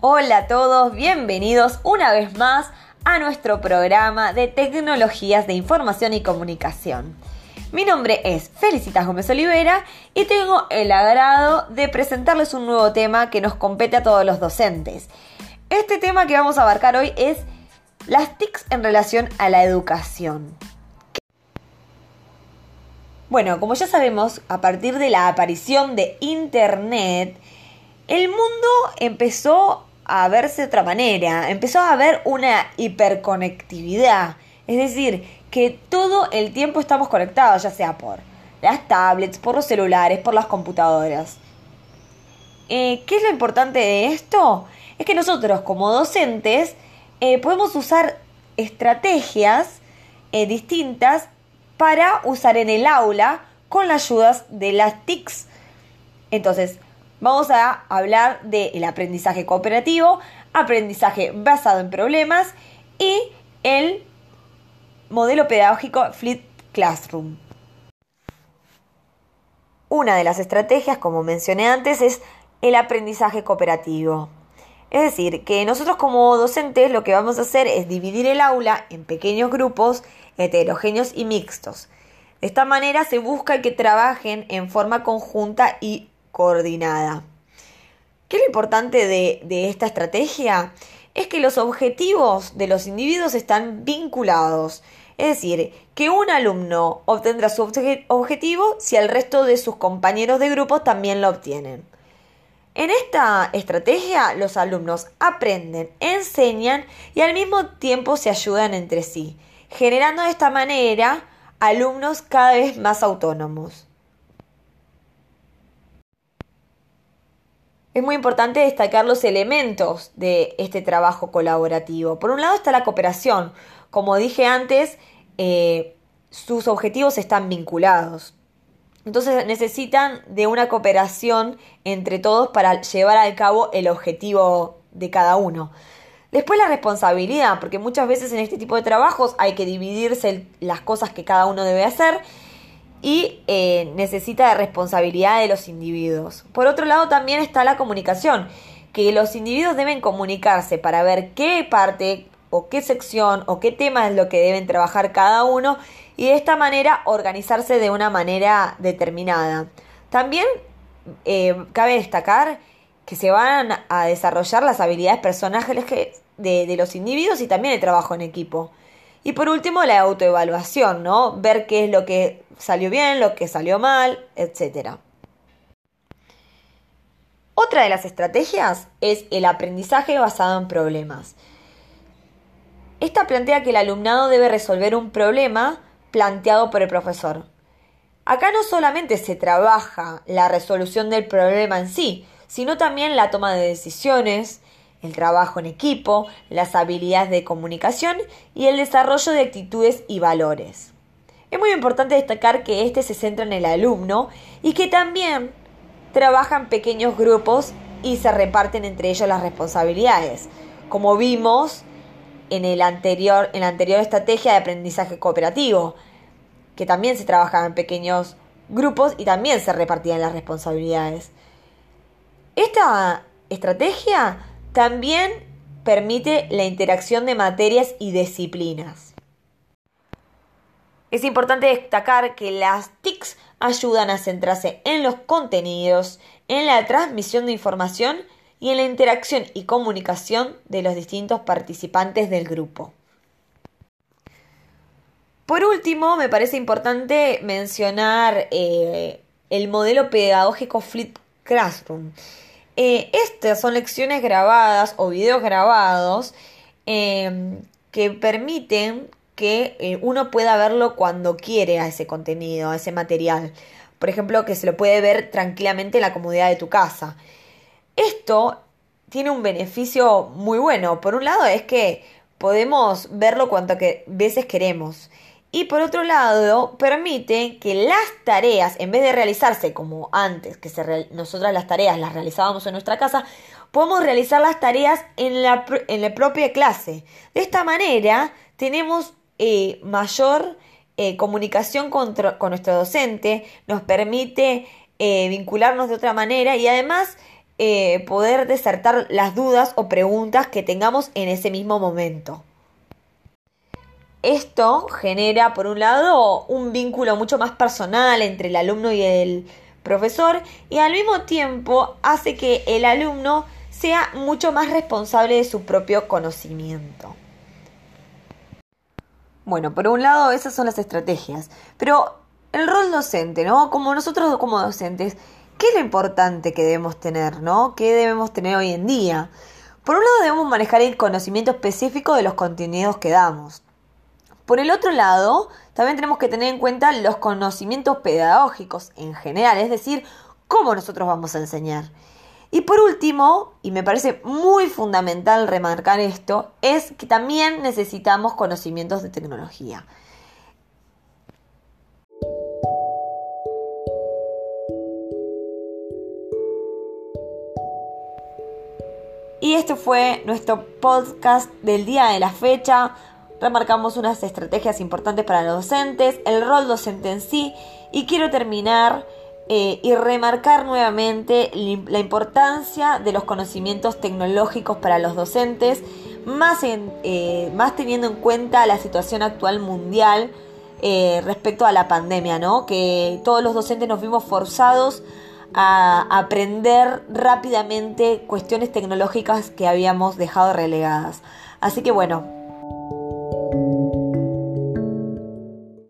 Hola a todos, bienvenidos una vez más a nuestro programa de tecnologías de información y comunicación. Mi nombre es Felicitas Gómez Olivera y tengo el agrado de presentarles un nuevo tema que nos compete a todos los docentes. Este tema que vamos a abarcar hoy es las TICs en relación a la educación. Bueno, como ya sabemos, a partir de la aparición de Internet, el mundo empezó a verse de otra manera, empezó a haber una hiperconectividad, es decir, que todo el tiempo estamos conectados, ya sea por las tablets, por los celulares, por las computadoras. Eh, ¿Qué es lo importante de esto? Es que nosotros como docentes eh, podemos usar estrategias eh, distintas para usar en el aula con las ayudas de las TICs. Entonces, vamos a hablar del aprendizaje cooperativo, aprendizaje basado en problemas y el modelo pedagógico Flip Classroom. Una de las estrategias, como mencioné antes, es el aprendizaje cooperativo. Es decir, que nosotros como docentes lo que vamos a hacer es dividir el aula en pequeños grupos heterogéneos y mixtos. De esta manera se busca que trabajen en forma conjunta y coordinada. ¿Qué es lo importante de, esta estrategia? Es que los objetivos de los individuos están vinculados. Es decir, que un alumno obtendrá su objetivo si el resto de sus compañeros de grupo también lo obtienen. En esta estrategia los alumnos aprenden, enseñan y al mismo tiempo se ayudan entre sí, generando de esta manera alumnos cada vez más autónomos. Es muy importante destacar los elementos de este trabajo colaborativo. Por un lado está la cooperación. Como dije antes, eh, sus objetivos están vinculados. Entonces necesitan de una cooperación entre todos para llevar al cabo el objetivo de cada uno. Después la responsabilidad, porque muchas veces en este tipo de trabajos hay que dividirse las cosas que cada uno debe hacer y eh, necesita de responsabilidad de los individuos. Por otro lado también está la comunicación, que los individuos deben comunicarse para ver qué parte o qué sección o qué tema es lo que deben trabajar cada uno y de esta manera organizarse de una manera determinada. También eh, cabe destacar que se van a desarrollar las habilidades personales de, de los individuos y también el trabajo en equipo. Y por último, la autoevaluación, ¿no? Ver qué es lo que salió bien, lo que salió mal, etc. Otra de las estrategias es el aprendizaje basado en problemas. Esta plantea que el alumnado debe resolver un problema planteado por el profesor. Acá no solamente se trabaja la resolución del problema en sí, sino también la toma de decisiones, el trabajo en equipo, las habilidades de comunicación y el desarrollo de actitudes y valores. Es muy importante destacar que este se centra en el alumno y que también trabaja en pequeños grupos y se reparten entre ellos las responsabilidades. Como vimos en, el anterior, en la anterior estrategia de aprendizaje cooperativo, que también se trabajaba en pequeños grupos y también se repartían las responsabilidades. Esta estrategia también permite la interacción de materias y disciplinas. Es importante destacar que las TICs ayudan a centrarse en los contenidos, en la transmisión de información y en la interacción y comunicación de los distintos participantes del grupo. Por último, me parece importante mencionar eh, el modelo pedagógico Flip Classroom. Eh, estas son lecciones grabadas o videos grabados em, que permiten que eh, uno pueda verlo cuando quiere a ese contenido, a ese material. Por ejemplo, que se lo puede ver tranquilamente en la comodidad de tu casa. Esto tiene un beneficio muy bueno. Por un lado es que podemos verlo cuanto que veces queremos. Y por otro lado, permite que las tareas, en vez de realizarse como antes, que nosotras las tareas las realizábamos en nuestra casa, podemos realizar las tareas en la, en la propia clase. De esta manera tenemos eh, mayor eh, comunicación con, nuestro docente, nos permite eh, vincularnos de otra manera y además poder desertar las dudas o preguntas que tengamos en ese mismo momento. Esto genera, por un lado, un vínculo mucho más personal entre el alumno y el profesor y al mismo tiempo hace que el alumno sea mucho más responsable de su propio conocimiento. Bueno, por un lado esas son las estrategias, pero el rol docente, ¿no? Como nosotros como docentes, ¿qué es lo importante que debemos tener, ¿no? ¿Qué debemos tener hoy en día? Por un lado debemos manejar el conocimiento específico de los contenidos que damos. Por el otro lado, también tenemos que tener en cuenta los conocimientos pedagógicos en general, es decir, cómo nosotros vamos a enseñar. Y por último, y me parece muy fundamental remarcar esto, es que también necesitamos conocimientos de tecnología. Y este fue nuestro podcast del día de la fecha. Remarcamos unas estrategias importantes para los docentes, el rol docente en sí. Y quiero terminar eh, y remarcar nuevamente la importancia de los conocimientos tecnológicos para los docentes, más, eh, más teniendo en cuenta la situación actual mundial eh, respecto a la pandemia, ¿no? Que todos los docentes nos vimos forzados a aprender rápidamente cuestiones tecnológicas que habíamos dejado relegadas. Así que bueno,